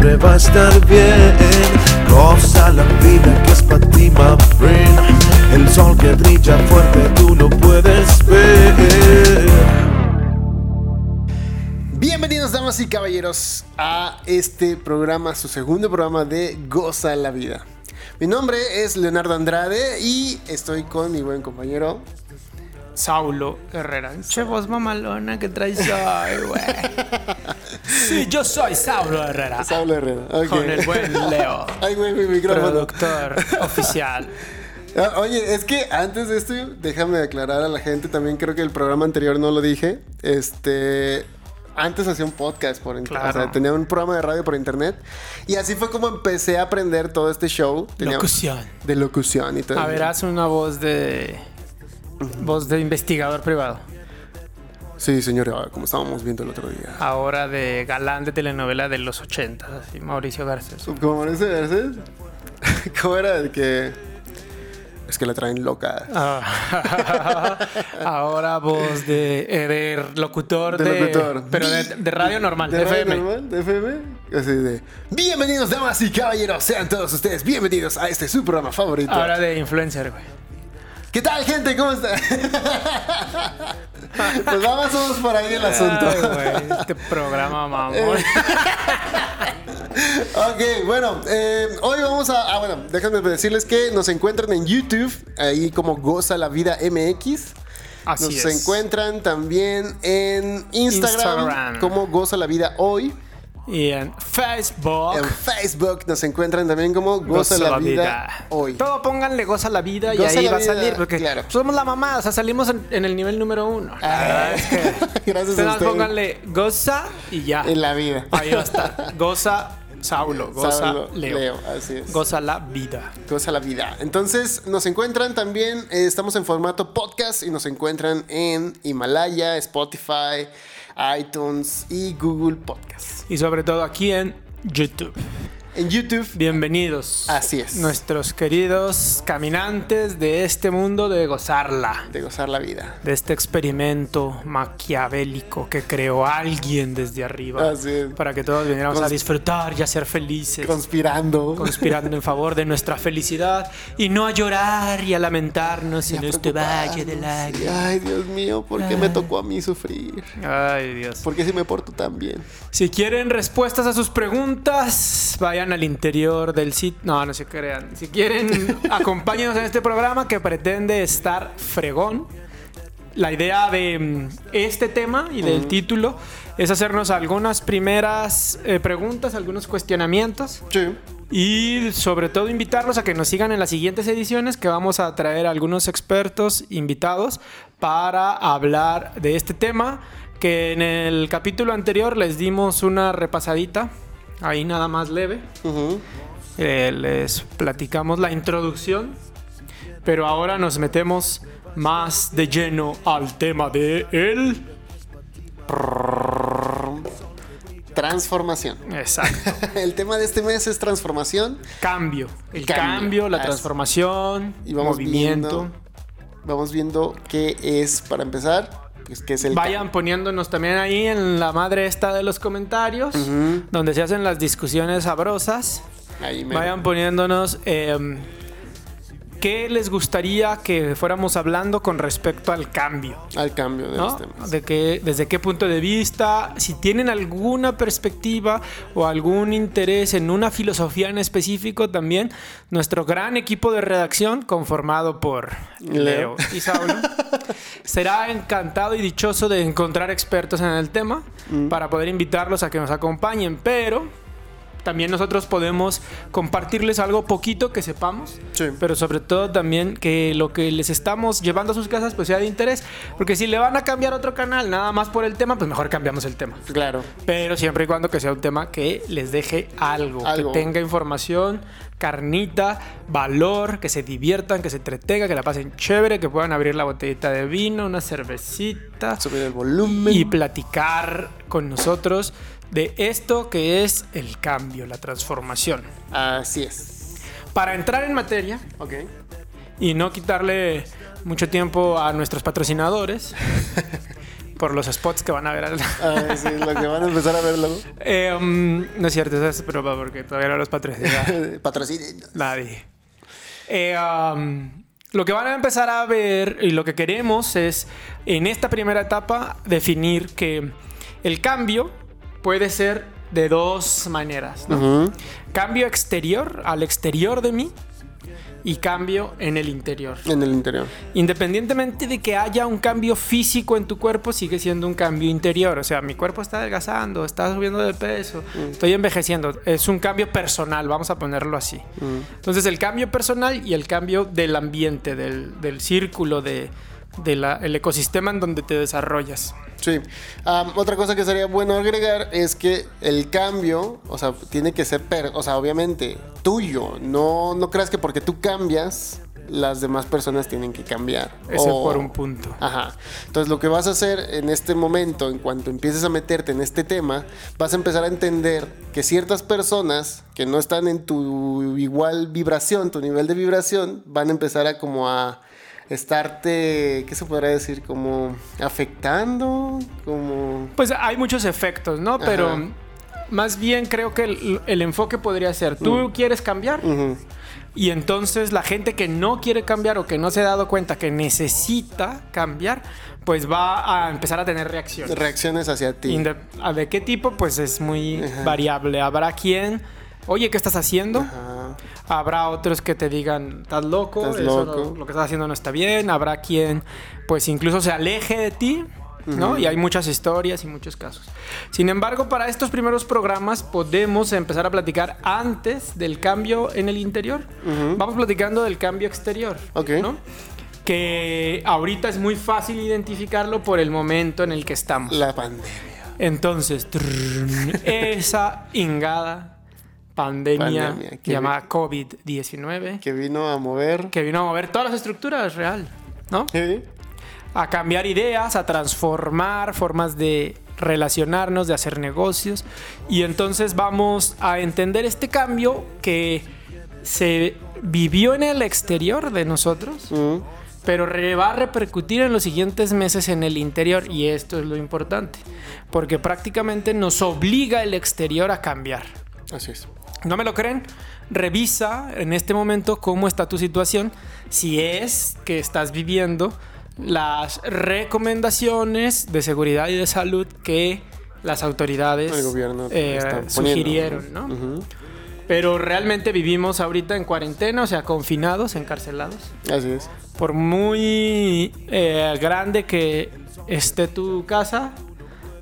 siempre va a estar bien. Goza la vida que es para ti, my friend. El sol que brilla fuerte, tú lo puedes ver. Bienvenidos damas y caballeros a este programa, su segundo programa de Goza la Vida. Mi nombre es Leonardo Andrade y estoy con mi buen compañero Saulo Herrera. Che, voz mamalona que traes hoy, güey. Sí, yo soy Saulo Herrera. Saulo Herrera. ok. Con el buen Leo. Ay, güey, mi micrófono. Productor oficial. Ah, Oye, es que antes de esto, déjame aclarar a la gente, también creo que el programa anterior no lo dije. Este. Antes hacía un podcast por internet. Claro. O sea, tenía un programa de radio por internet. Y así fue como empecé a aprender todo este show. Tenía- Locución. De locución y todo. A ver, haz una voz de. Voz de investigador privado. Sí, señora, como estábamos viendo el otro día. Ahora de galán de telenovela de los 80, así, Mauricio Garcés. ¿Cómo Mauricio Garcés? ¿Cómo era el que.? Es que la traen loca. Ah, Ahora voz de, eh, de locutor De de, locutor. pero de, de radio normal, de, ¿De radio FM. normal? ¿De FM? Así de. Bienvenidos, damas y caballeros. Sean todos ustedes bienvenidos a este su programa favorito. Ahora de influencer, güey. ¿Qué tal, gente? ¿Cómo está? pues vamos vamos por ahí el asunto. Ay, güey, este programa, mamón. Ok, bueno, eh, hoy vamos a. Ah, bueno, déjenme decirles que nos encuentran en YouTube, ahí como Goza la Vida MX. Así Nos es. encuentran también en Instagram, Instagram. como Goza la Vida Hoy. Y en Facebook. En Facebook nos encuentran también como Goza, la, vida, Hoy. Todo pónganle goza la vida Goza y ahí va a salir. Porque claro. somos la mamá, o sea, salimos en, en el nivel número uno. Ah, verdad es que. Gracias a ustedes pónganle goza y ya. En la vida. Ahí va a estar. Goza Saulo, goza Saulo, Leo. así es. Goza la vida. Goza la vida. Entonces nos encuentran también, eh, estamos en formato podcast y nos encuentran en Himalaya, Spotify, iTunes y Google Podcast. Y sobre todo aquí en YouTube. En YouTube, Bienvenidos. Así es. Nuestros queridos caminantes de este mundo de gozarla. de gozar la vida. de este experimento maquiavélico que creó alguien desde arriba Así es. para que todos viniéramos a disfrutar y a ser felices, Conspirando. conspirando en favor de nuestra felicidad y no a llorar y a lamentarnos Y en este valle de preocuparnos. lágrimas. Ay, Dios mío, ¿por qué me tocó a mí sufrir? Ay, Dios. ¿Por qué si me porto tan bien? Si quieren respuestas a sus preguntas, vayan al interior del sitio. No, no se crean. Si quieren, acompáñenos en este programa que pretende estar fregón. La idea de mm, este tema y del título es hacernos algunas primeras eh, preguntas, algunos cuestionamientos Sí. y sobre todo invitarlos a que nos sigan en las siguientes ediciones que vamos a traer algunos expertos invitados para hablar de este tema que en el capítulo anterior les dimos una repasadita, ahí nada más leve. Eh, les platicamos la introducción, pero ahora nos metemos más de lleno al tema de el Transformación. exacto El tema de este mes es transformación. cambio, el Cambio, cambio, la transformación, Y vamos movimiento. viendo, vamos viendo qué es, para empezar, qué es el Vayan poniéndonos también ahí en la madre esta de los comentarios, donde se hacen las discusiones sabrosas. Ahí me- Vayan poniéndonos eh, qué les gustaría que fuéramos hablando con respecto al cambio. al cambio de ¿no? los temas. De qué, desde qué punto de vista, si tienen alguna perspectiva o algún interés en una filosofía en específico también, nuestro gran equipo de redacción conformado por Leo. Leo y Saulo será encantado y dichoso de encontrar expertos en el tema Mm. para poder invitarlos a que nos acompañen, pero también nosotros podemos compartirles algo poquito que sepamos Sí. pero sobre todo también que lo que les estamos llevando a sus casas pues sea de interés. Porque si le van a cambiar otro canal nada más por el tema, pues mejor cambiamos el tema. Claro. Pero siempre y cuando que sea un tema que les deje algo, Algo. que tenga información, carnita, valor, que se diviertan, que se entretengan, que la pasen chévere, que puedan abrir la botellita de vino, una cervecita Subir el volumen. y platicar con nosotros de esto que es el cambio, la transformación. Así es. Para entrar en materia, Ok. y no quitarle mucho tiempo a nuestros patrocinadores. por los spots que van a ver. al- Ay, sí, lo que van a empezar a ver luego. Eh, um, no es cierto, eso es broma porque todavía no los patrocina Patrocinio. nadie. Eh, um, lo que van a empezar a ver y lo que queremos es en esta primera etapa definir que el cambio puede ser de dos maneras. ¿no? Cambio exterior al exterior de mí y cambio en el interior. En el interior. Independientemente de que haya un cambio físico en tu cuerpo, sigue siendo un cambio interior. O sea, mi cuerpo está adelgazando, está subiendo de peso, estoy envejeciendo. Es un cambio personal, vamos a ponerlo así. Mm. Entonces, el cambio personal y el cambio del ambiente, del, del círculo, de, de la- el ecosistema en donde te desarrollas. Sí. Otra cosa que sería bueno agregar es que el cambio, o sea, tiene que ser, per- o sea, obviamente tuyo. No, no creas que porque tú cambias, las demás personas tienen que cambiar. Ese O- por un punto. Ajá. Entonces lo que vas a hacer en este momento, en cuanto empieces a meterte en este tema, vas a empezar a entender que ciertas personas que no están en tu igual vibración, tu nivel de vibración, van a empezar a como a estarte, ¿qué se podrá decir? Como afectando, como... Pues hay muchos efectos, ¿no? Pero Ajá. más bien creo que el, el enfoque podría ser, tú quieres cambiar y entonces la gente que no quiere cambiar o que no se ha dado cuenta que necesita cambiar, pues va a empezar a tener reacciones. Reacciones hacia ti. ¿a ¿De qué tipo? Pues es muy Ajá. variable. Habrá quien, oye, ¿qué estás haciendo? Ajá. Habrá otros que te digan, estás loco, Estás eso loco. no- lo que estás haciendo no está bien. Habrá quien, pues incluso se aleje de ti, ¿no? Y hay muchas historias y muchos casos. Sin embargo, para estos primeros programas podemos empezar a platicar antes del cambio en el interior. Vamos platicando del cambio exterior, Ok. ¿no? Que ahorita es muy fácil identificarlo por el momento en el que estamos. La pandemia. Entonces, trrrn, esa ingada pandemia, Pandemia, llamada COVID-19 Que vino a mover. que vino a mover todas las estructuras real, ¿no? Sí. A cambiar ideas, a transformar formas de relacionarnos, de hacer negocios. Y entonces vamos a entender este cambio que se vivió en el exterior de nosotros, Mm. pero va a repercutir en los siguientes meses en el interior. Y esto es lo importante, porque prácticamente nos obliga el exterior a cambiar. Así es. ¿No me lo creen? Revisa en este momento cómo está tu situación, si es que estás viviendo las recomendaciones de seguridad y de salud que las autoridades eh, poniendo, sugirieron, ¿no? Pero realmente vivimos ahorita en cuarentena, o sea, confinados, encarcelados. Así es. Por muy eh, grande que esté tu casa,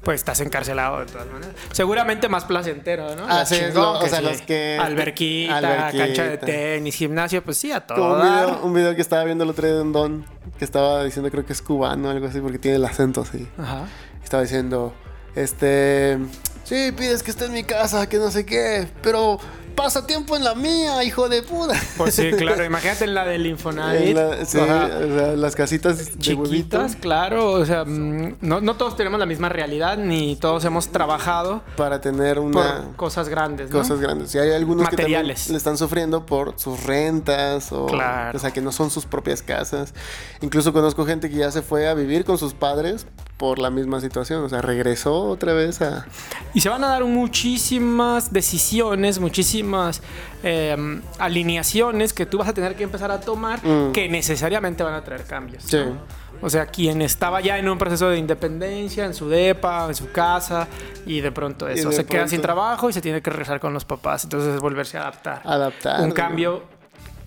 pues estás encarcelado de todas maneras. Seguramente más placentero, ¿no? Ah, sí, chingón no, o sea, los que- Alberquita, Alberquita. cancha de tenis, gimnasio, pues sí, a todo video, un video que estaba viendo el otro día de un don que estaba diciendo, creo que es cubano o algo así, porque tiene el acento así. Ajá. Estaba diciendo, este, sí, pides que esté en mi casa, que no sé qué, pero pasa tiempo en la mía, hijo de puta. Pues sí, claro, imagínate en la del Infonavit. La- sí, Ajá. o sea, las casitas de huevito. Chiquitas, claro, o sea, mm, no, no todos tenemos la misma realidad, ni todos hemos trabajado Para tener por una... cosas grandes, ¿no? Cosas grandes. Y hay algunos Materiales. que le están sufriendo por sus rentas o, Claro. o sea, que no son sus propias casas. Incluso conozco gente que ya se fue a vivir con sus padres por la misma situación. O sea, regresó otra vez a... Y se van a dar muchísimas decisiones, muchísimas eh, alineaciones que tú vas a tener que empezar a tomar Mm. que necesariamente van a traer cambios. Sí. ¿no? O sea, quien estaba ya en un proceso de independencia, en su depa, en su casa, y de pronto eso, de se queda sin trabajo y se tiene que regresar con los papás. Entonces es volverse a adaptar. Adaptar. Un cambio,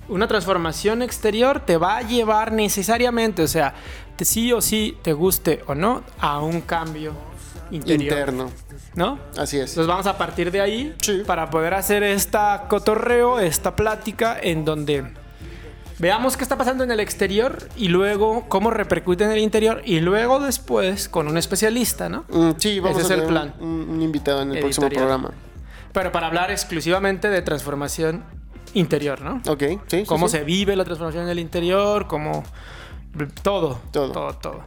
una transformación exterior te va a llevar necesariamente, o sea, te- sí o sí, te guste o no, a un cambio interior. Interno. ¿No? Así es. Entonces vamos a partir de ahí Sí. para poder hacer esta cotorreo, esta plática en donde veamos qué está pasando en el exterior y luego cómo repercute en el interior y luego después con un especialista, ¿no? Mm, sí, vamos Ese a es el plan. Un, un invitado en el próximo programa. Pero para hablar exclusivamente de transformación interior, ¿no? Ok, sí. Cómo sí. se vive la transformación en el interior, cómo todo, Todo. todo, todo.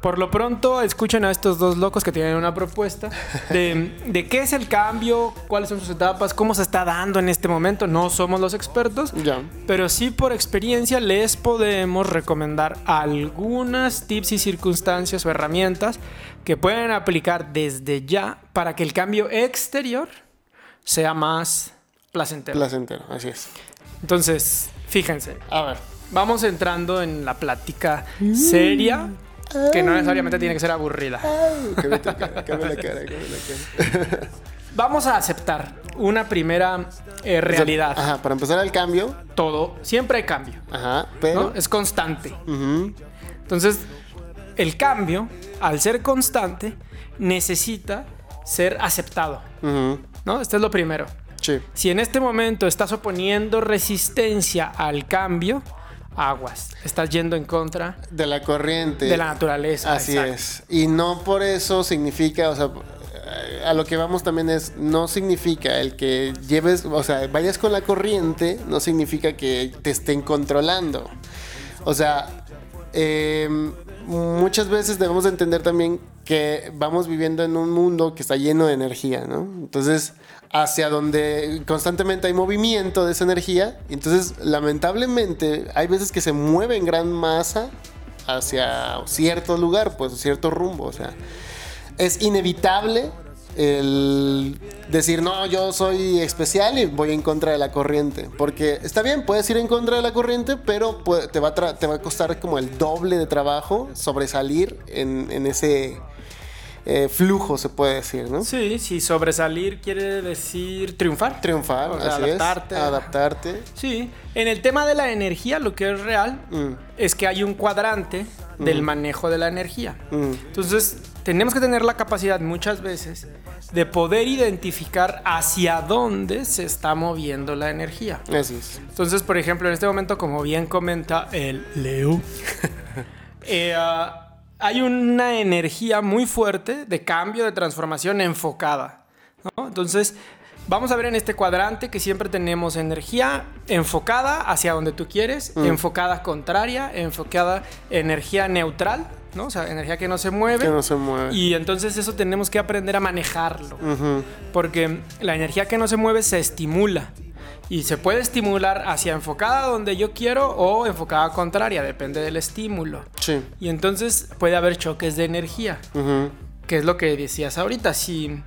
Por lo pronto, escuchen a estos dos locos que tienen una propuesta de, de qué es el cambio, cuáles son sus etapas, cómo se está dando en este momento. No somos los expertos, pero sí por experiencia les podemos recomendar algunas tips y circunstancias o herramientas que pueden aplicar desde ya para que el cambio exterior sea más placentero. Placentero, así es. Entonces, fíjense, A ver. Vamos entrando en la plática seria, que no necesariamente tiene que ser aburrida. La cara, la cara. Vamos a aceptar una primera eh, realidad. Ajá, para empezar el cambio. Todo, siempre hay cambio, Ajá, ¿no? pero. Es constante. Ujú, Entonces, el cambio, al ser constante, necesita ser aceptado, ujú, ¿no? Esto es lo primero. Sí. Si en este momento estás oponiendo resistencia al cambio, aguas. Estás yendo en contra De la corriente. de la naturaleza. Así exacto. es. Y no por eso significa, o sea, a lo que vamos también es, no significa el que lleves, o sea, vayas con la corriente, no significa que te estén controlando. O sea, eh, muchas veces debemos de entender también que vamos viviendo en un mundo que está lleno de energía, ¿no? Entonces, hacia donde constantemente hay movimiento de esa energía, entonces, lamentablemente, hay veces que se mueve en gran masa hacia cierto lugar, pues cierto rumbo, o sea, es inevitable el decir, no, yo soy especial y voy en contra de la corriente. Porque está bien, puedes ir en contra de la corriente, pero te va a, te va a costar como el doble de trabajo sobresalir en, en ese eh, flujo, se puede decir, ¿no? Sí, si sobresalir quiere decir triunfar. Triunfar, O sea, así adaptarte. es. Adaptarte. Sí, en el tema de la energía, lo que es real Mm, es que hay un cuadrante del manejo de la energía. mm, Entonces, tenemos que tener la capacidad muchas veces de poder identificar hacia dónde se está moviendo la energía. así es. Entonces, por ejemplo, en este momento, como bien comenta el Leo, eh, ah, hay una energía muy fuerte de cambio, de transformación enfocada. ¿no? Entonces, vamos a ver en este cuadrante que siempre tenemos energía enfocada hacia donde tú quieres, enfocada contraria, enfocada energía neutral, ¿no? O sea, energía que no se mueve. Que no se mueve. Y entonces eso tenemos que aprender a manejarlo. Porque la energía que no se mueve se estimula. Y se puede estimular hacia enfocada donde yo quiero o enfocada contraria, depende del estímulo. Sí. Y entonces puede haber choques de energía, que es lo que decías ahorita. Si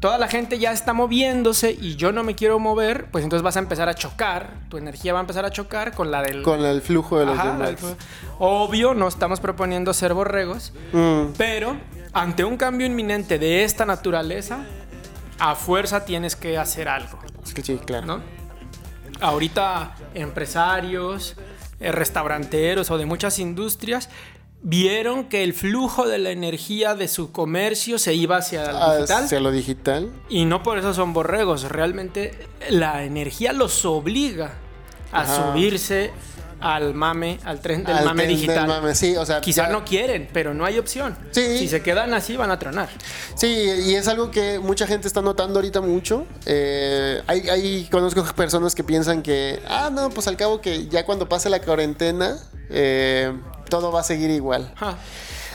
toda la gente ya está moviéndose y yo no me quiero mover, pues entonces vas a empezar a chocar, tu energía va a empezar a chocar con la del... Con el flujo de los Ajá, demás. Obvio, no estamos proponiendo ser borregos, Mm, pero ante un cambio inminente de esta naturaleza, a fuerza tienes que hacer algo, sí, claro. ¿no? Ahorita empresarios, eh, restauranteros o de muchas industrias vieron que el flujo de la energía de su comercio se iba hacia el Ah, digital Hacia lo digital. y no por eso son borregos, realmente la energía los obliga a Ajá. subirse al mame, al tren del Al mame tren del digital. mame, sí, o sea, Quizá ya- no quieren, pero no hay opción. Sí. Si se quedan así, van a tronar. Sí, y es algo que mucha gente está notando ahorita mucho. Eh, hay, hay- conozco personas que piensan que, ah, no, pues al cabo que ya cuando pase la cuarentena, eh, todo va a seguir igual.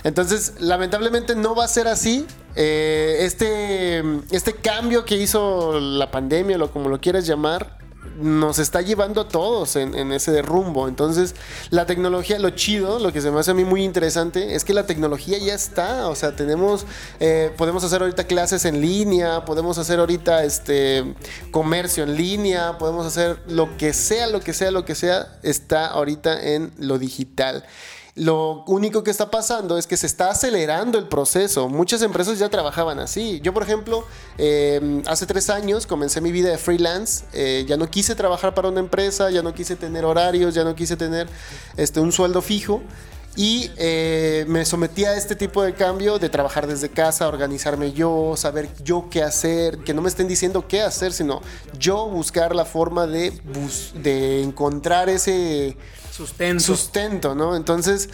Entonces, lamentablemente no va a ser así. Eh, este, este cambio que hizo la pandemia, o como lo quieras llamar, nos está llevando a todos en, ese rumbo. Entonces, la tecnología, lo chido, lo que se me hace a mí muy interesante, es que la tecnología ya está. O sea, tenemos, eh, podemos hacer ahorita clases en línea, podemos hacer ahorita este comercio en línea, podemos hacer lo que sea, lo que sea, lo que sea, está ahorita en lo digital. Lo único que está pasando es que se está acelerando el proceso. Muchas empresas ya trabajaban así. Yo, por ejemplo, eh, hace tres años comencé mi vida de freelance. Eh, ya no quise trabajar para una empresa, ya no quise tener horarios, ya no quise tener este, un sueldo fijo. Y eh, me sometí a este tipo de cambio de trabajar desde casa, organizarme yo, saber yo qué hacer, que no me estén diciendo qué hacer, sino yo buscar la forma de, bus- de encontrar ese Sustento. sustento, ¿no? Entonces,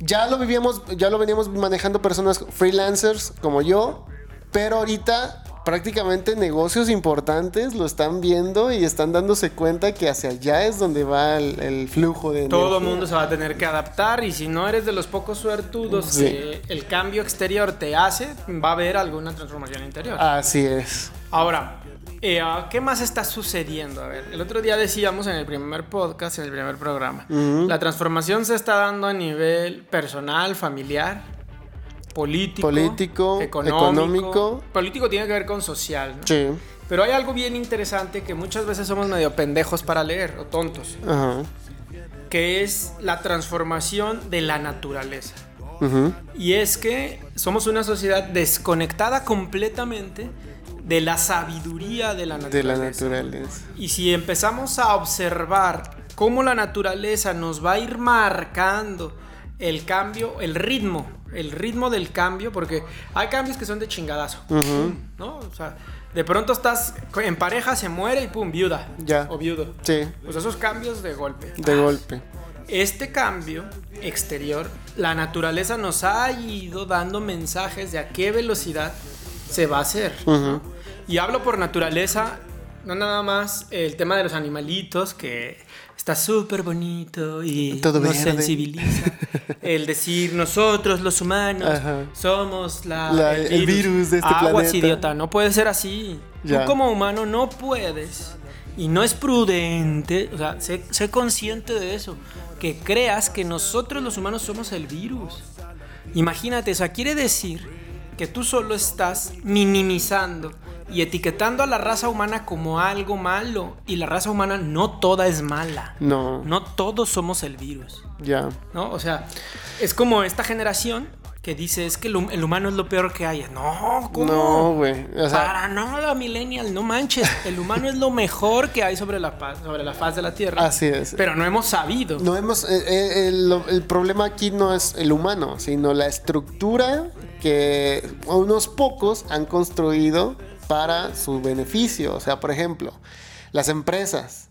ya lo vivíamos, ya lo veníamos manejando personas freelancers como yo, pero ahorita prácticamente negocios importantes lo están viendo y están dándose cuenta que hacia allá es donde va el, el flujo de Todo el mundo se va a tener que adaptar y si no eres de los pocos suertudos Sí. que el cambio exterior te hace, va a haber alguna transformación interior. Así es. Ahora, eh, ah, ¿qué más está sucediendo? A ver, el otro día decíamos en el primer podcast, en el primer programa, la transformación se está dando a nivel personal, familiar, político, Político, económico. económico. Político tiene que ver con social, ¿no? Sí. Pero hay algo bien interesante que muchas veces somos medio pendejos para leer o tontos, Ajá. que es la transformación de la naturaleza. Y es que somos una sociedad desconectada completamente de la sabiduría de la De naturaleza. la naturaleza. Y si empezamos a observar cómo la naturaleza nos va a ir marcando el cambio, el ritmo, el ritmo del cambio, porque hay cambios que son de chingadazo, ¿no? O sea, de pronto estás en pareja, se muere y pum, viuda. Ya. O viudo. Sí, Pues esos cambios de golpe. de golpe. Este cambio exterior, la naturaleza nos ha ido dando mensajes de a qué velocidad se va a hacer. ¿no? Y hablo por naturaleza, no nada más el tema de los animalitos, que está súper bonito y Todo nos verde. sensibiliza. El decir nosotros, los humanos, Ajá. somos la, La- el virus de este Aguas, planeta. idiota, no puede ser así. Ya. Tú como humano no puedes y no es prudente, o sea, sé, sé consciente de eso, que creas que nosotros los humanos somos el virus. Imagínate, o sea, quiere decir que tú solo estás minimizando y etiquetando a la raza humana como algo malo y la raza humana no toda es mala. No. No todos somos el virus. Ya. ¿no? O sea, es como esta generación que dice es que el, hum- el humano es lo peor que hay. No, ¿cómo? No, güey. O sea, Para nada, millennial, no manches. El humano es lo mejor que hay sobre la, sobre la faz de la Tierra. Así es. Pero no hemos sabido. No hemos. eh, eh, el problema aquí no es el humano, sino la estructura que unos pocos han construido para su beneficio. O sea, por ejemplo, las empresas.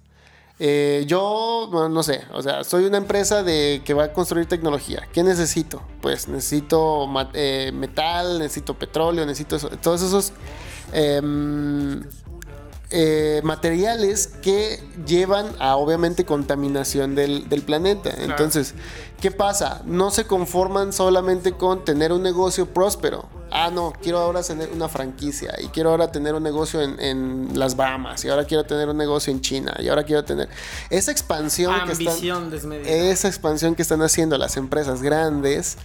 Eh, yo, no, no sé, o sea, soy una empresa de que va a construir tecnología. ¿Qué necesito? Pues necesito eh, metal, necesito petróleo, necesito todos esos em, eh, materiales que llevan a obviamente contaminación del, del planeta. Entonces, ¿qué pasa? No se conforman solamente con tener un negocio próspero. Ah, no, quiero ahora tener una franquicia y quiero ahora tener un negocio en, en las Bahamas y ahora quiero tener un negocio en China y ahora quiero tener esa expansión que están, desmedida. esa expansión que están haciendo las empresas grandes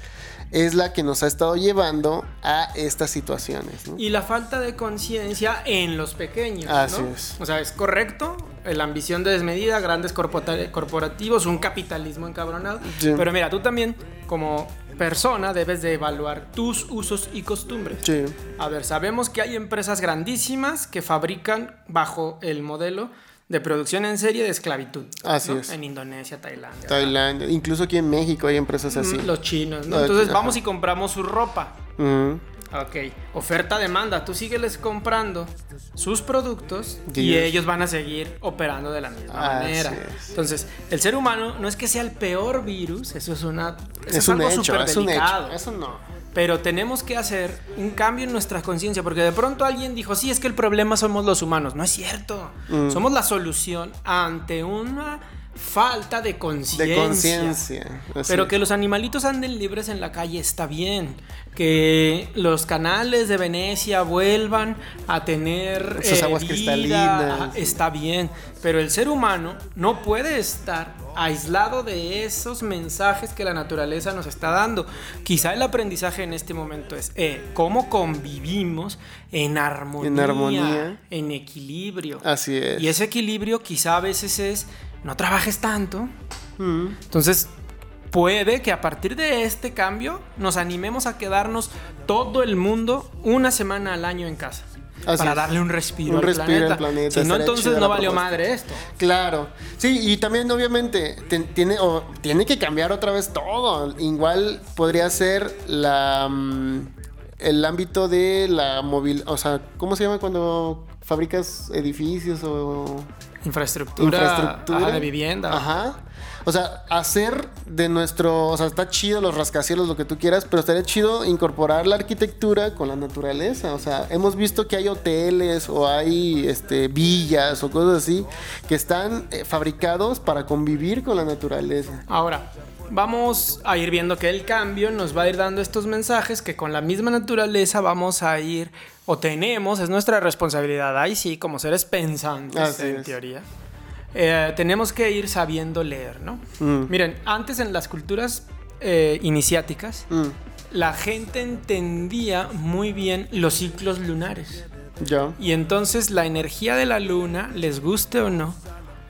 es la que nos ha estado llevando a estas situaciones. ¿no? Y la falta de conciencia en los pequeños. Así ¿no? es. O sea, es correcto. La ambición desmedida, grandes corporativos, un capitalismo encabronado. Sí. Pero mira, tú también, como persona, debes de evaluar tus usos y costumbres. Sí. A ver, sabemos que hay empresas grandísimas que fabrican bajo el modelo de producción en serie de esclavitud. Así ¿no? es. En Indonesia, Tailandia. Tailandia, incluso aquí en México hay empresas así. Mm, Los chinos, ¿no? Entonces ajá. vamos y compramos su ropa. Ujú. Ok, oferta-demanda. Tú sígueles comprando sus productos y ellos van a seguir operando de la misma Así manera. es. Entonces, el ser humano no es que sea el peor virus, eso es una eso Es, un algo hecho, es un hecho. Eso no. Pero tenemos que hacer un cambio en nuestra conciencia, porque de pronto alguien dijo, sí, es que el problema somos los humanos. No es cierto. Mm. Somos la solución ante una falta de conciencia. De conciencia. Pero que los animalitos anden libres en la calle está bien. Que los canales de Venecia vuelvan a tener Esas eh, aguas cristalinas. ajá, está bien. Pero el ser humano no puede estar aislado de esos mensajes que la naturaleza nos está dando. Quizá el aprendizaje en este momento es eh, cómo convivimos en armonía, En armonía. en equilibrio. Así es. Y ese equilibrio quizá a veces es no trabajes tanto. Mm. Entonces, puede que a partir de este cambio nos animemos a quedarnos todo el mundo una semana al año en casa. Así para darle un respiro, Un al, respiro planeta. al planeta, Si no, entonces no valió madre esto. Claro. Sí, y también obviamente tiene, o- tiene que cambiar otra vez todo. Igual podría ser la mm, el ámbito de la móvil, o sea, ¿cómo se llama cuando fabricas edificios o Infraestructura, infraestructura ajá, de vivienda. Ajá. O sea, hacer de nuestro, o sea, está chido los rascacielos, lo que tú quieras, pero estaría chido incorporar la arquitectura con la naturaleza. O sea, hemos visto que hay hoteles o hay este, villas o cosas así que están eh, fabricados para convivir con la naturaleza. Ahora, vamos a ir viendo que el cambio nos va a ir dando estos mensajes que con la misma naturaleza vamos a ir o tenemos, es nuestra responsabilidad, ahí sí, como seres pensantes Así en es. teoría. eh, tenemos que ir sabiendo leer, ¿no? Mm. Miren, antes en las culturas eh, iniciáticas, Mm, la gente entendía muy bien los ciclos lunares. ya. Y entonces la energía de la luna, les guste o no,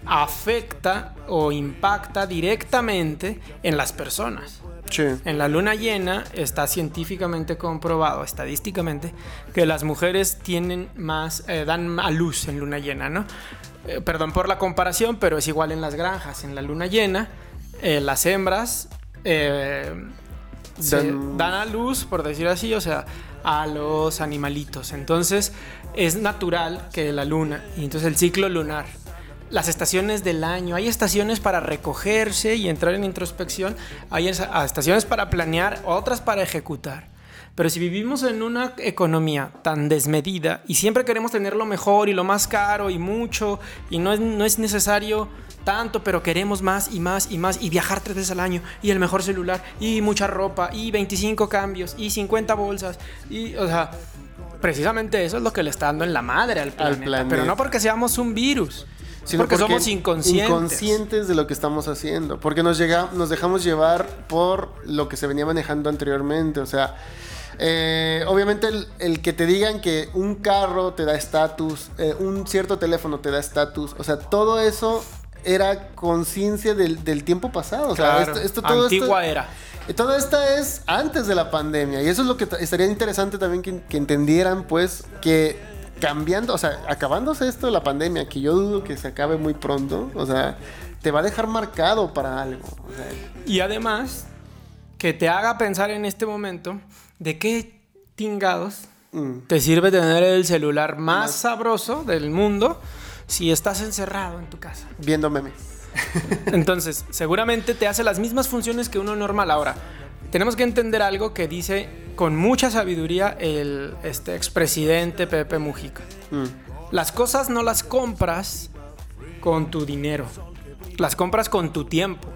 afecta o impacta directamente en las personas. Sí. En la luna llena está científicamente comprobado, estadísticamente, que las mujeres tienen más, eh, dan a luz en luna llena, ¿no? Eh, perdón por la comparación, pero es igual en las granjas. En la luna llena, eh, las hembras se dan a luz, por decir así, o sea, a los animalitos. Entonces, es natural que la luna, y entonces el ciclo lunar, las estaciones del año, hay estaciones para recogerse y entrar en introspección, hay ah, estaciones para planear, otras para ejecutar. Pero si vivimos en una economía tan desmedida y siempre queremos tener lo mejor y lo más caro y mucho y no es, no es necesario tanto, pero queremos más y más y más y viajar tres veces al año y el mejor celular y mucha ropa y 25 cambios y 50 bolsas y, o sea, precisamente eso es lo que le está dando en la madre al planeta. planeta. Pero no porque seamos un virus, Sino porque, somos inconscientes. inconscientes de lo que estamos haciendo. Porque nos, llega, nos dejamos llevar por lo que se venía manejando anteriormente. O sea, eh, obviamente el, el que te digan que un carro te da estatus, eh, un cierto teléfono te da estatus. O sea, todo eso era conciencia del, del tiempo pasado. O sea, Claro, esto, esto- todo esto- antigua era. y todo esto es antes de la pandemia. Y eso es lo que estaría interesante también que, que entendieran, pues, que cambiando, o sea, acabándose esto de la pandemia, que yo dudo que se acabe muy pronto, o sea, te va a dejar marcado para algo. o sea, Y además, que te haga pensar en este momento de qué tingados mm, te sirve tener el celular más sabroso del mundo si estás encerrado en tu casa. viendo memes. Entonces, seguramente te hace las mismas funciones que uno normal. Ahora, tenemos que entender algo que dice con mucha sabiduría el este expresidente Pepe Mujica. Mm, Las cosas no las compras con tu dinero, las compras con tu tiempo.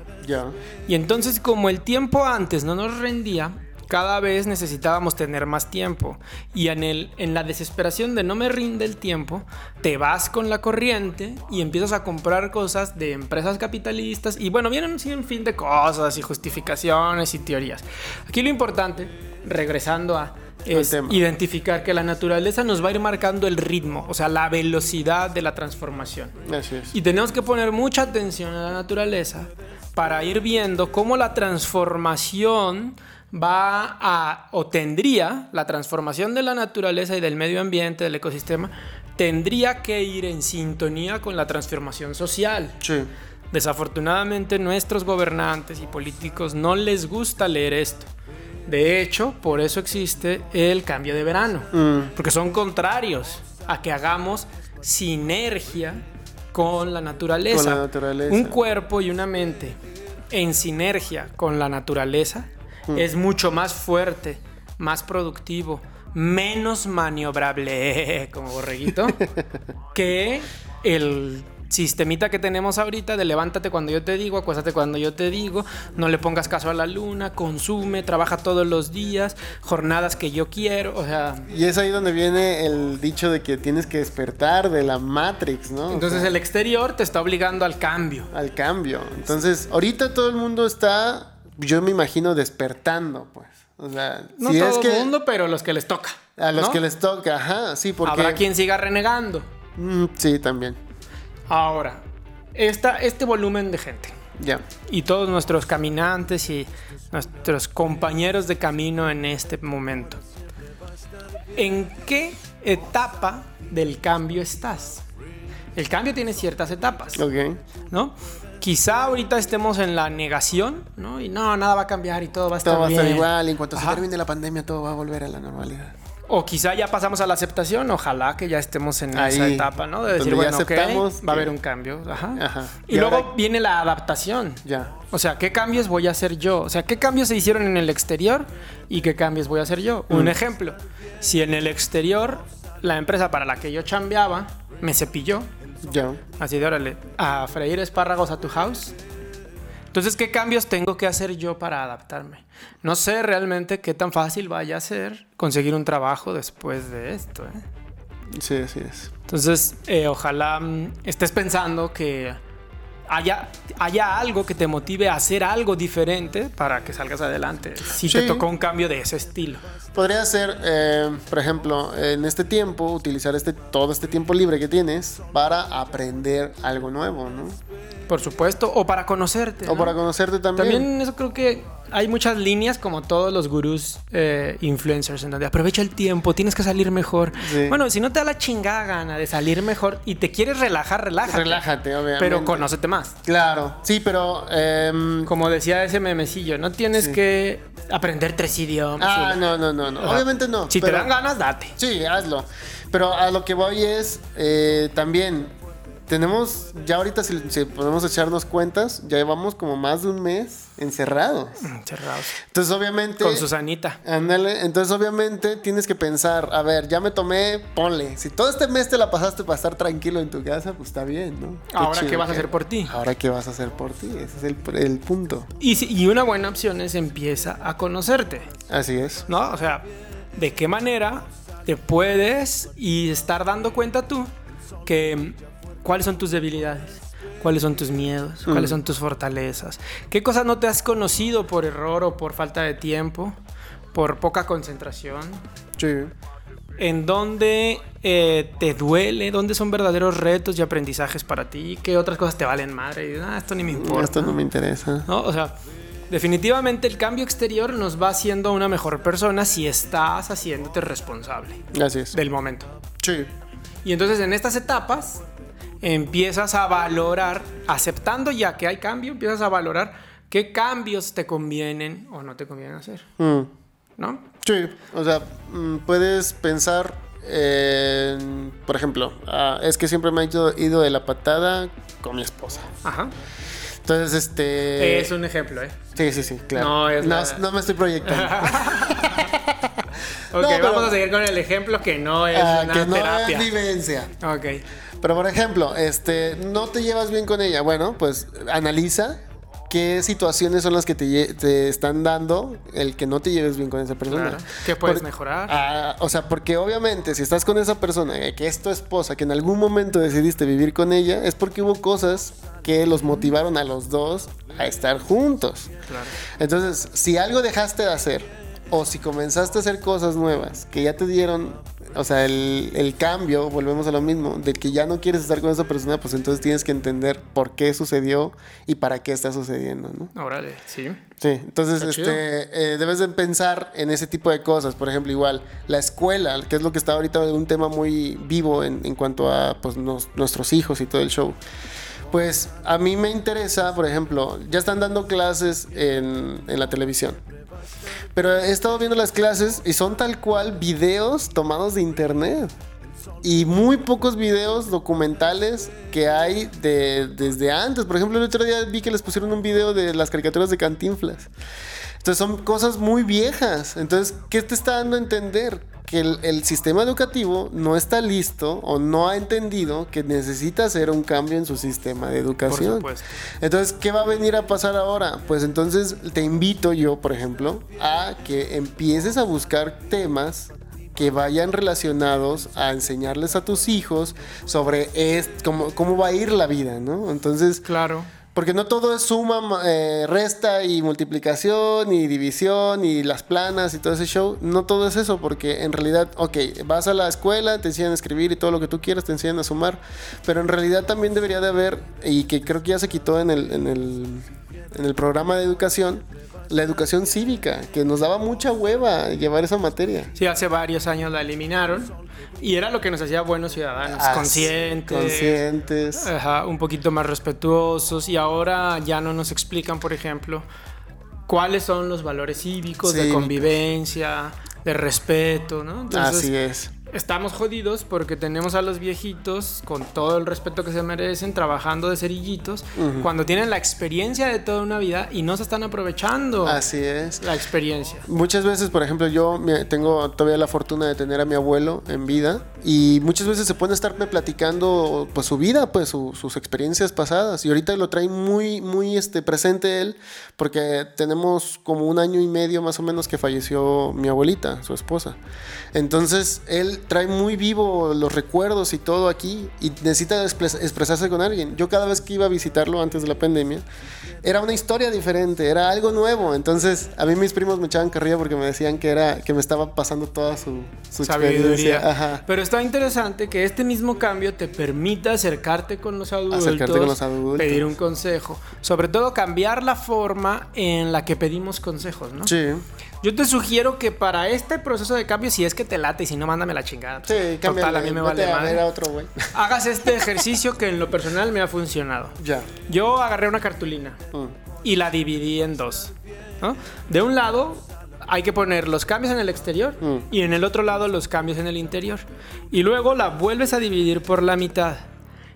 Y entonces como el tiempo antes no nos rendía, cada vez necesitábamos tener más tiempo. Y en, el, en la desesperación de no me rinde el tiempo, te vas con la corriente y empiezas a comprar cosas de empresas capitalistas. Y bueno, vienen un sinfín de cosas y justificaciones y teorías. Aquí lo importante, regresando a... Es identificar que la naturaleza nos va a ir marcando el ritmo, o sea, la velocidad de la transformación. Así es. Y tenemos que poner mucha atención a la naturaleza para ir viendo cómo la transformación va a, o tendría, la transformación de la naturaleza y del medio ambiente, del ecosistema, tendría que ir en sintonía con la transformación social. Sí. Desafortunadamente nuestros gobernantes y políticos no les gusta leer esto. De hecho, por eso existe el cambio de verano. Mm, Porque son contrarios a que hagamos sinergia con la naturaleza. Con la naturaleza. Un cuerpo y una mente en sinergia con la naturaleza Hmm. es mucho más fuerte, más productivo, menos maniobrable, como borreguito, que el sistemita que tenemos ahorita de levántate cuando yo te digo, acuéstate cuando yo te digo, no le pongas caso a la luna, consume, trabaja todos los días, jornadas que yo quiero, o sea, Y es ahí donde viene el dicho de que tienes que despertar de la Matrix, ¿no? O entonces sea, el exterior te está obligando al cambio. al cambio. Entonces, ahorita todo el mundo está, yo me imagino, despertando, pues. O sea, No si todo es que el mundo, pero los que les toca. a los ¿no? que les toca, ajá, sí, porque Habrá quien siga renegando. Mm, sí, también. Ahora, esta, este volumen de gente Ya. y todos nuestros caminantes y nuestros compañeros de camino en este momento, ¿en qué etapa del cambio estás? El cambio tiene ciertas etapas, Ok. ¿no? Quizá ahorita estemos en la negación, ¿no? Y no, nada va a cambiar y todo va a estar Todo va a estar igual. y En cuanto se Ajá. termine la pandemia, todo va a volver a la normalidad. O quizá ya pasamos a la aceptación, ojalá que ya estemos en esa Ahí, etapa, ¿no? De decir, bueno, ok, aceptamos va a haber un cambio. Ajá. Ajá. Y, Y luego ahora- viene la adaptación. Ya. O sea, ¿qué cambios voy a hacer yo? O sea, ¿qué cambios se hicieron en el exterior y qué cambios voy a hacer yo? Mm. Un ejemplo, si en el exterior la empresa para la que yo chambeaba me cepilló, Ya. así de órale, a freír espárragos a tu house. Entonces, ¿qué cambios tengo que hacer yo para adaptarme? No sé realmente qué tan fácil vaya a ser conseguir un trabajo después de esto. ¿eh? Sí, así es. Entonces, eh, ojalá mm, estés pensando que haya, haya algo que te motive a hacer algo diferente para que salgas adelante. Si te tocó un cambio de ese estilo. Podría ser, eh, por ejemplo, en este tiempo, utilizar este, todo este tiempo libre que tienes para aprender algo nuevo, ¿no? Por supuesto. O para conocerte. O ¿no? para conocerte también. También eso creo que hay muchas líneas como todos los gurús eh, influencers en donde aprovecha el tiempo, tienes que salir mejor. Sí. Bueno, si no te da la chingada gana de salir mejor y te quieres relajar, relájate. Relájate, obviamente. Pero conócete más. Claro, sí, pero... em, Como decía ese memecillo, no tienes que aprender tres idiomas. ah, y- no, no, no. Obviamente no. Si pero- te dan ganas, date. Sí, hazlo. Pero a lo que voy es eh, también tenemos ya ahorita si, si podemos echarnos cuentas, ya llevamos como más de un mes encerrados. Cerrados. Entonces obviamente Con Susanita. Ándale, entonces obviamente tienes que pensar, a ver, ya me tomé, ponle. Si todo este mes te la pasaste para estar tranquilo en tu casa, pues está bien, ¿no? Ahora, chido ¿qué vas a hacer por ti? Ahora, ¿qué vas a hacer por ti? Ese es el, el punto. Y, si- y una buena opción es empieza a conocerte, Así es. ¿no? O sea, ¿de qué manera te puedes y estar dando cuenta tú que mm, cuáles son tus debilidades? ¿Cuáles son tus miedos? ¿Cuáles son tus fortalezas? ¿Qué cosas no te has conocido por error o por falta de tiempo? ¿Por poca concentración? Sí. en dónde eh, te duele, dónde son verdaderos retos y aprendizajes para ti, qué otras cosas te valen madre. Y, ah, esto ni me importa. Esto no me interesa. ¿no? O sea, definitivamente el cambio exterior nos va haciendo una mejor persona si estás haciéndote responsable Así es. del momento. Sí. Y entonces en estas etapas empiezas a valorar, aceptando ya que hay cambio, empiezas a valorar qué cambios te convienen o no te convienen hacer, Mm. ¿no? Sí, o sea, mm, puedes pensar en, por ejemplo, ah, es que siempre me ha ido, ido de la patada con mi esposa. Ajá. Entonces, este... es un ejemplo, ¿eh? Sí, sí, sí, claro. No, No, es la- no me estoy proyectando. Ok, No, pero- vamos a seguir con el ejemplo que no es Ah, una que no terapia. es vivencia. Ok. Pero, por ejemplo, este, no te llevas bien con ella. Bueno, pues analiza qué situaciones son las que te, te están dando el que no te lleves bien con esa persona. Claro. ¿Qué puedes mejorar? Ah, o sea, porque obviamente si estás con esa persona, eh, que es tu esposa, que en algún momento decidiste vivir con ella, es porque hubo cosas que los motivaron a los dos a estar juntos. Claro. Entonces, si algo dejaste de hacer, o si comenzaste a hacer cosas nuevas que ya te dieron, o sea, el, el cambio, volvemos a lo mismo, de que ya no quieres estar con esa persona, pues entonces tienes que entender por qué sucedió y para qué está sucediendo, ¿no? Órale, sí. Sí, entonces este, eh, debes de pensar en ese tipo de cosas. Por ejemplo, igual, la escuela, que es lo que está ahorita un tema muy vivo en, en cuanto a pues, nos- nuestros hijos y todo el show. Pues a mí me interesa, por ejemplo, ya están dando clases en, en la televisión. Pero he estado viendo las clases y son tal cual videos tomados de internet. Y muy pocos videos documentales que hay de, desde antes. Por ejemplo, el otro día vi que les pusieron un video de las caricaturas de Cantinflas. Entonces son cosas muy viejas. Entonces, ¿qué te está dando a entender? Que el, el sistema educativo no está listo o no ha entendido que necesita hacer un cambio en su sistema de educación. supuesto. Entonces, ¿qué va a venir a pasar ahora? Pues entonces te invito yo, por ejemplo, a que empieces a buscar temas que vayan relacionados a enseñarles a tus hijos sobre es, cómo, cómo va a ir la vida, ¿no? Entonces, Claro. Porque no todo es suma, ma- eh, resta y multiplicación y división y las planas y todo ese show. No todo es eso, porque en realidad, ok, vas a la escuela, te enseñan a escribir y todo lo que tú quieras, te enseñan a sumar. Pero en realidad también debería de haber, y que creo que ya se quitó en el, en el, en el programa de educación, la educación cívica, que nos daba mucha hueva llevar esa materia. Sí, hace varios años la eliminaron y era lo que nos hacía buenos ciudadanos, conscientes. Conscientes. Ajá, un poquito más respetuosos y ahora ya no nos explican, por ejemplo, cuáles son los valores cívicos de convivencia, de respeto, ¿no? Entonces, Así es. Estamos jodidos porque tenemos a los viejitos con todo el respeto que se merecen trabajando de cerillitos cuando tienen la experiencia de toda una vida y no se están aprovechando Así es. la experiencia. Muchas veces, por ejemplo, yo tengo todavía la fortuna de tener a mi abuelo en vida y muchas veces se puede estarme platicando pues su vida, pues su- sus experiencias pasadas y ahorita lo trae muy muy este presente él porque tenemos como un año y medio más o menos que falleció mi abuelita, su esposa. Entonces, él trae muy vivo los recuerdos y todo aquí y necesita expres- expresarse con alguien. Yo cada vez que iba a visitarlo antes de la pandemia, era una historia diferente, era algo nuevo. Entonces, a mí mis primos me echaban carrilla porque me decían que era que me estaba pasando toda su, su Sabiduría. Ajá. Pero está interesante que este mismo cambio te permita acercarte con los adultos, Acercarte con los adultos. pedir un consejo, sobre todo cambiar la forma en la que pedimos consejos, ¿no? Sí. Yo te sugiero que para este proceso de cambio, si es que te late y si no, mándame la chingada. Sí, Total, cámbiale, a mí me vale a madre. a otro güey. Hagas este ejercicio que en lo personal me ha funcionado. ya. Yo agarré una cartulina Mm. y la dividí en dos. ¿no? De un lado hay que poner los cambios en el exterior Mm. y en el otro lado los cambios en el interior. Y luego la vuelves a dividir por la mitad.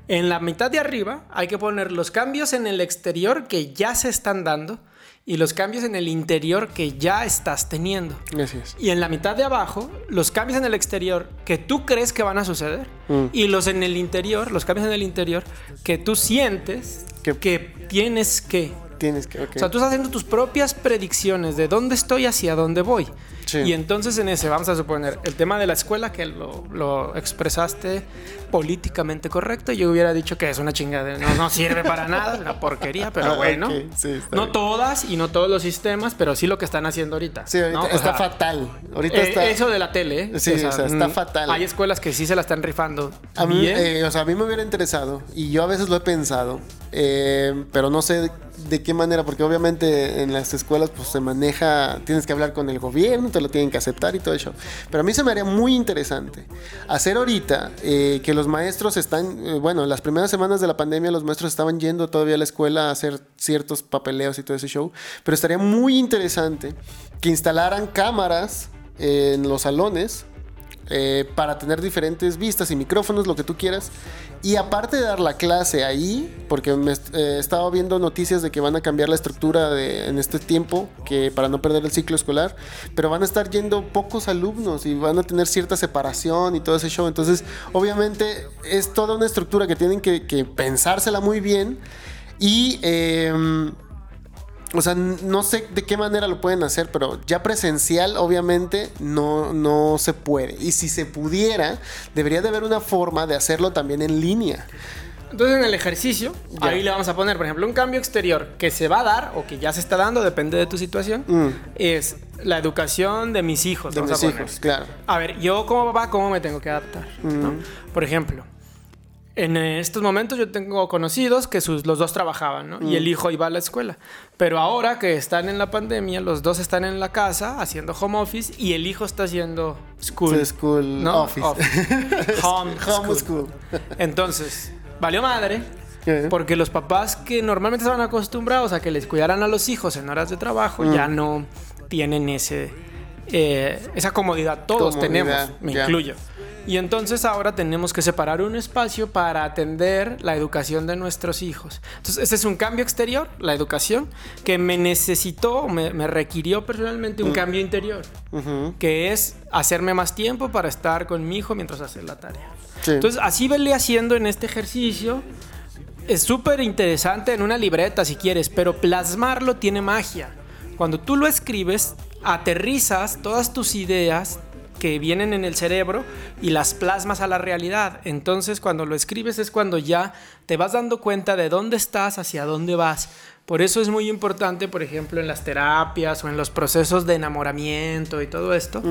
En la mitad de arriba hay que poner los cambios en el exterior que ya se están dando y los cambios en el interior que ya estás teniendo. Es. Y en la mitad de abajo, los cambios en el exterior que tú crees que van a suceder. Mm. Y los en el interior, los cambios en el interior que tú sientes Que- que, tienes que. Tienes que. O sea, tú estás haciendo tus propias predicciones de dónde estoy hacia dónde voy. Sí. Y entonces en ese, vamos a suponer, el tema de la escuela, que lo, lo expresaste políticamente correcto, yo hubiera dicho que es una chingada, no, no sirve para nada, es una porquería, pero Ah, bueno. sí, no bien. todas y no todos los sistemas, pero sí lo que están haciendo ahorita. Sí, ahorita ¿no? O está sea, fatal. Ahorita eh, está. Eso de la tele, ¿eh? Sí, o sea, está mm, fatal. Hay escuelas que sí se la están rifando. A mí, eh, o sea, a mí me hubiera interesado y yo a veces lo he pensado, eh, pero no sé de, qué manera, porque obviamente en las escuelas pues se maneja, tienes que hablar con el gobierno, te lo tienen que aceptar y todo eso. Pero a mí se me haría muy interesante hacer ahorita eh, que los maestros están, eh, bueno, las primeras semanas de la pandemia los maestros estaban yendo todavía a la escuela a hacer ciertos papeleos y todo ese show, pero estaría muy interesante que instalaran cámaras en los salones eh, para tener diferentes vistas y micrófonos, lo que tú quieras. Y aparte de dar la clase ahí, porque me eh, estaba viendo noticias de que van a cambiar la estructura de, en este tiempo, que para no perder el ciclo escolar, pero van a estar yendo pocos alumnos y van a tener cierta separación y todo ese show. Entonces, obviamente, es toda una estructura que tienen que, que pensársela muy bien. Y em, o sea, no sé de qué manera lo pueden hacer, pero ya presencial obviamente no, no se puede. Y si se pudiera, debería de haber una forma de hacerlo también en línea. Entonces en el ejercicio, Ya. ahí le vamos a poner, por ejemplo, un cambio exterior que se va a dar o que ya se está dando, depende de tu situación, Mm. es la educación de mis hijos. De vamos mis a hijos, claro. A ver, yo como papá, ¿cómo me tengo que adaptar? ¿no? Por ejemplo, en estos momentos yo tengo conocidos que sus, los dos trabajaban, ¿no? Y el hijo iba a la escuela. Pero ahora que están en la pandemia, los dos están en la casa haciendo home office y el hijo está haciendo school. School ¿no? office. Home, Home school. school. Entonces, valió madre. ¿Qué? Porque los papás que normalmente estaban acostumbrados a que les cuidaran a los hijos en horas de trabajo Mm. ya no tienen ese, eh, esa comodidad. Todos Comodidad, tenemos, me incluyo. Y entonces ahora tenemos que separar un espacio para atender la educación de nuestros hijos. Entonces, ese es un cambio exterior, la educación, que me necesitó, me, me requirió personalmente Mm. un cambio interior, que es hacerme más tiempo para estar con mi hijo mientras hace la tarea. Sí. Entonces, así vele haciendo en este ejercicio. Es súper interesante en una libreta si quieres, pero plasmarlo tiene magia. Cuando tú lo escribes, aterrizas todas tus ideas que vienen en el cerebro y las plasmas a la realidad. Entonces, cuando lo escribes es cuando ya te vas dando cuenta de dónde estás, hacia dónde vas. Por eso es muy importante, por ejemplo, en las terapias o en los procesos de enamoramiento y todo esto,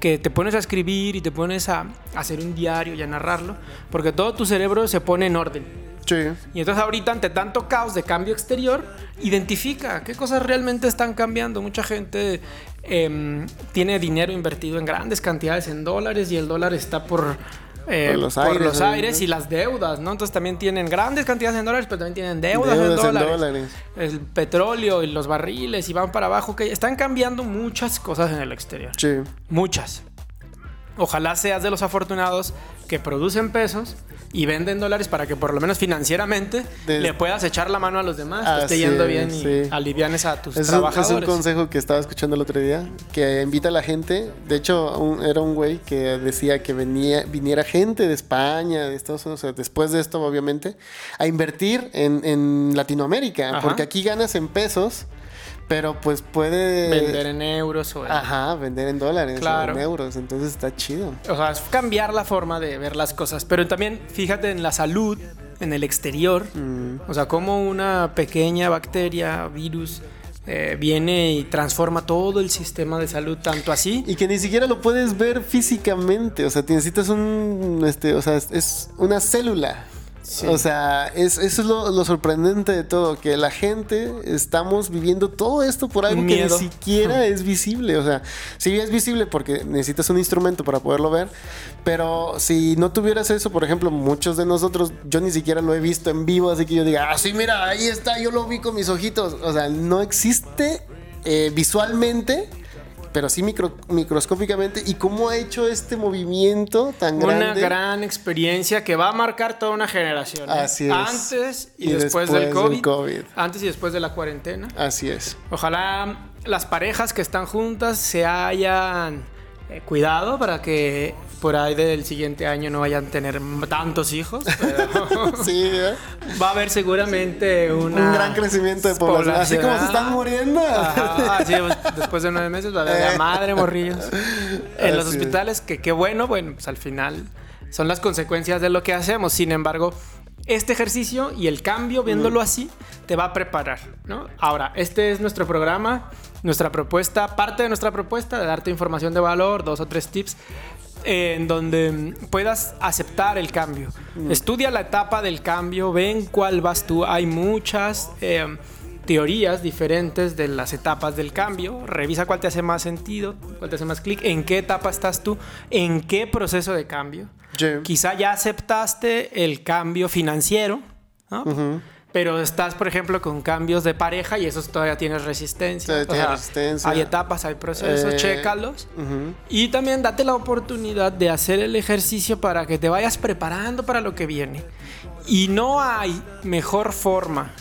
que te pones a escribir y te pones a, a hacer un diario y a narrarlo, porque todo tu cerebro se pone en orden. Sí. Y entonces ahorita ante tanto caos de cambio exterior, identifica qué cosas realmente están cambiando. Mucha gente em, tiene dinero invertido en grandes cantidades en dólares y el dólar está por eh, Por los por aires, los ¿no? aires y las deudas, ¿no? Entonces también tienen grandes cantidades en dólares, pero también tienen deudas, Deudas en, dólares. El petróleo y los barriles y van para abajo, que están cambiando muchas cosas en el exterior. Sí. Muchas. Ojalá seas de los afortunados que producen y venden dólares para que por lo menos financieramente De- le puedas echar la mano a los demás, te esté yendo es, bien y sí. alivianes a tus Es un, es un trabajadores. consejo que estaba escuchando el otro día, que invita a la gente, de hecho un- era un güey que decía que venía, viniera gente de España, de Estados Unidos, o sea, después de esto obviamente, a invertir en, en Latinoamérica, Ajá. porque aquí ganas en pesos, pero pues puede... Vender en euros o en- Ajá, vender en dólares Claro. o en euros, entonces está chido. O sea, es cambiar la forma de ver las cosas. Pero también fíjate en la salud, en el exterior. Mm. O sea, cómo una pequeña bacteria, virus, eh, viene y transforma todo el sistema de salud, tanto así. Y que ni siquiera lo puedes ver físicamente, o sea, necesitas un, este, o sea, es una célula. Sí. O sea, es, eso es lo, lo sorprendente de todo, que la gente estamos viviendo todo esto por algo que ni siquiera es visible. O sea, sí es visible porque necesitas un instrumento para poderlo ver, pero si no tuvieras eso, por ejemplo, muchos de nosotros, yo ni siquiera lo he visto en vivo, así que yo diga, ah, sí, mira, ahí está, yo lo vi con mis ojitos. O sea, no existe eh, visualmente. Pero sí micro- microscópicamente. ¿Y cómo ha hecho este movimiento tan grande? Una gran experiencia que va a marcar toda una generación. ¿eh? Así es. Antes y, Y después, después del, COVID. Antes y después de la cuarentena. Así es. Ojalá las parejas que están juntas se hayan eh, cuidado para que por ahí del siguiente año no vayan a tener tantos hijos. Pero Sí, ¿eh? va a haber seguramente una un gran crecimiento de población. Así como se están muriendo. Ajá, así, pues, después de nueve meses va a haber la madre morrillos. En los Así hospitales, que qué bueno, bueno, pues al final son las consecuencias de lo que hacemos. Sin embargo, este ejercicio y el cambio, viéndolo así, te va a preparar, ¿no? Ahora, este es nuestro programa, nuestra propuesta, parte de nuestra propuesta de darte información de valor, dos o tres tips eh, en donde puedas aceptar el cambio. Estudia la etapa del cambio, ve en cuál vas tú. Hay muchas eh, teorías diferentes de las etapas del cambio. Revisa cuál te hace más sentido, cuál te hace más clic, en qué etapa estás tú, en qué proceso de cambio. Sí. Quizá ya aceptaste el cambio financiero, ¿no? Pero estás, por ejemplo, con cambios de pareja y esos todavía tienes resistencia. Todavía tienes resistencia. Hay etapas, hay procesos, Eh, chécalos. Ujú. Y también date la oportunidad de hacer el ejercicio para que te vayas preparando para lo que viene. Y no hay mejor forma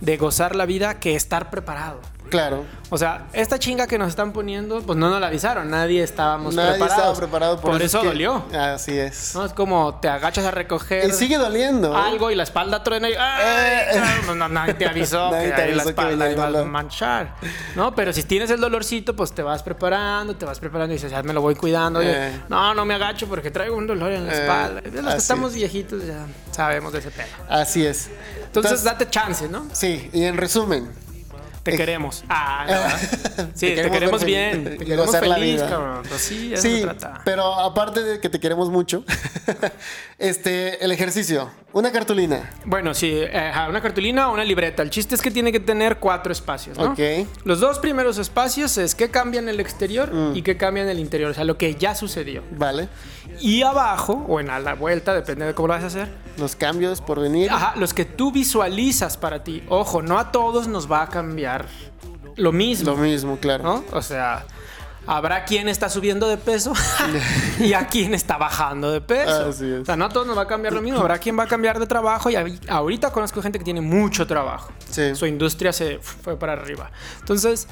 de gozar la vida que estar preparado. Claro. O sea, esta chinga que nos están poniendo, pues no nos la avisaron, nadie estábamos Nadie preparados. estaba preparado por, Por, eso es que- dolió. Así es. ¿no? Es como te agachas a recoger Y sigue doliendo. ¿eh? algo y la espalda truena y ¡ay! Eh. No, no, nadie te avisó Nadie que te la avisó que espalda el iba a manchar. ¿No? Pero si tienes el dolorcito, pues te vas preparando, te vas preparando y dices, ya me lo voy cuidando. Eh. No, no me agacho porque traigo un dolor en la Eh, espalda. Los que estamos es. viejitos ya sabemos de ese pedo. Así es. Entonces, date chance, ¿no? Sí, y en resumen. Te queremos. Ah, no. Sí, te, queremos bien. feliz Te queremos feliz, vida. cabrón. Pues sí, trata. pero aparte de que te queremos mucho, este, el ejercicio, una cartulina. Bueno, sí, ajá, una cartulina o una libreta. El chiste es que tiene que tener cuatro espacios, ¿no? Ok. Los dos primeros espacios es qué cambia en el exterior Mm. y qué cambia en el interior, o sea, lo que ya sucedió. Vale. Y abajo, o en a la vuelta, depende de cómo lo vas a hacer, Los cambios por venir. ajá, los que tú visualizas para ti. Ojo, no a todos nos va a cambiar lo mismo, Lo mismo, claro. ¿no? O sea, habrá quien está subiendo de peso y a quien está bajando de peso. Así es. O sea, no a todos nos va a cambiar lo mismo. Habrá quien va a cambiar de trabajo y ahorita conozco gente que tiene mucho trabajo. Sí. Su industria se fue para arriba. Entonces,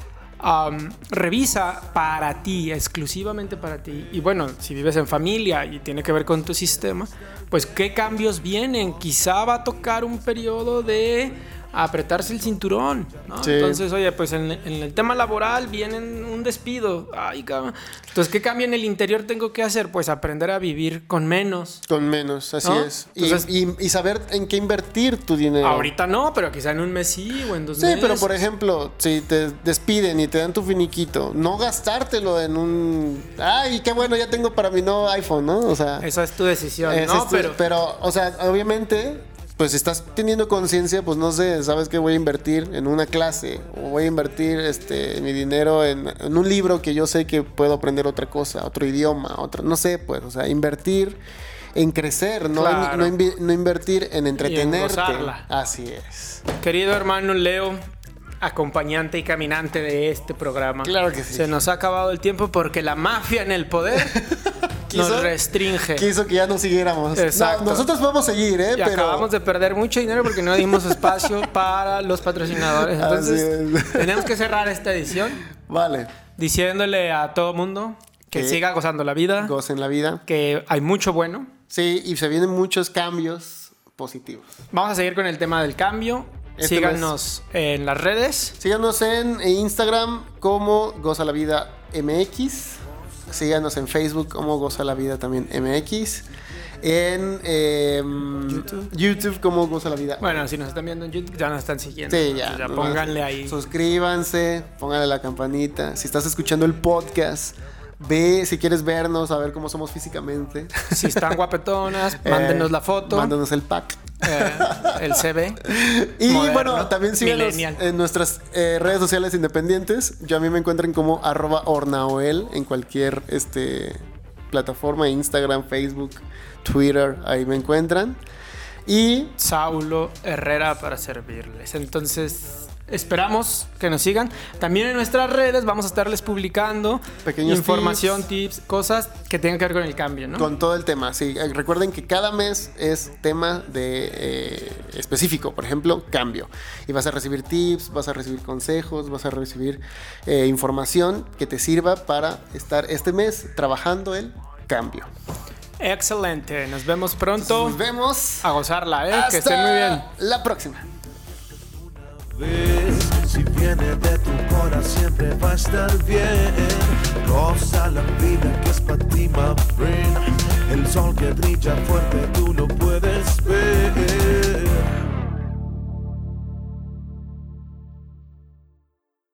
revisa para ti, exclusivamente para ti. Y bueno, si vives en familia y tiene que ver con tu sistema, pues qué cambios vienen. Quizá va a tocar un periodo de apretarse el cinturón, ¿no? Sí. Entonces, oye, pues en, en el tema laboral viene un despido. Ay, cabrón. Entonces, ¿qué cambio en el interior tengo que hacer? Pues aprender a vivir con menos. Con menos, así ¿No? es. Y, Entonces- y- y saber en qué invertir tu dinero. Ahorita no, pero quizá en un mes sí o en dos Sí, meses. pero por ejemplo, si te despiden y te dan tu finiquito, no gastártelo en un. Ay, qué bueno, ya tengo para mi nuevo iPhone, ¿no? O sea. Esa es tu decisión, ¿no? es tu- pero, pero, o sea, obviamente, pues si estás teniendo conciencia, pues no sé, sabes que voy a invertir en una clase o voy a invertir este mi dinero en, en un libro que yo sé que puedo aprender otra cosa, otro idioma, otra, no sé, pues, o sea, invertir en crecer, no, Claro. en, no invertir en entretenerte. gozarla. Así es. Querido hermano Leo, acompañante y caminante de este programa. Claro que sí. Se nos ha acabado el tiempo porque la mafia en el poder Quiso- nos restringe. Quiso que ya no siguiéramos. Exacto. No, nosotros podemos seguir, ¿eh? Y Pero acabamos de perder mucho dinero porque no dimos espacio para los patrocinadores. Entonces, Así es. tenemos que cerrar esta edición Vale. diciéndole a todo mundo que Que siga gozando la vida, Gocen la vida. que hay mucho bueno. Sí, y se vienen muchos cambios positivos. Vamos a seguir con el tema del cambio. Este Síganos en las redes. Síganos en Instagram como Goza la Vida MX. Síganos en Facebook como Goza la Vida también MX. En em, YouTube. YouTube como Goza la Vida. Bueno, si nos están viendo en YouTube, ya nos están siguiendo. Sí, ya. Pónganle ahí. Suscríbanse, pónganle la campanita. Si estás escuchando el podcast, ve si quieres vernos, a ver cómo somos físicamente. Si están guapetonas, mándenos Eh, la foto. Mándanos el pack. Eh, el CV. Y Moderno, bueno, también síganos en nuestras eh, redes sociales independientes. Yo a mí me encuentran como arroba ornaoel en cualquier este, plataforma, Instagram, Facebook, Twitter, ahí me encuentran. Y Saulo Herrera para servirles. Entonces, esperamos que nos sigan. También en nuestras redes vamos a estarles publicando Pequeños información, tips. cosas que tengan que ver con el cambio, ¿no? con todo el tema, sí. eh, Recuerden que cada mes es tema de eh, específico, por ejemplo, cambio. Y vas a recibir tips, vas a recibir consejos, vas a recibir eh, información que te sirva para estar este mes trabajando el cambio. Excelente. Nos vemos pronto. Nos vemos. A gozarla, ¿eh? Hasta Que estén muy bien. La próxima. Si viene de tu corazón siempre va a estar bien. Goza la vida que es para ti, my friend. El sol que brilla fuerte tú lo puedes ver.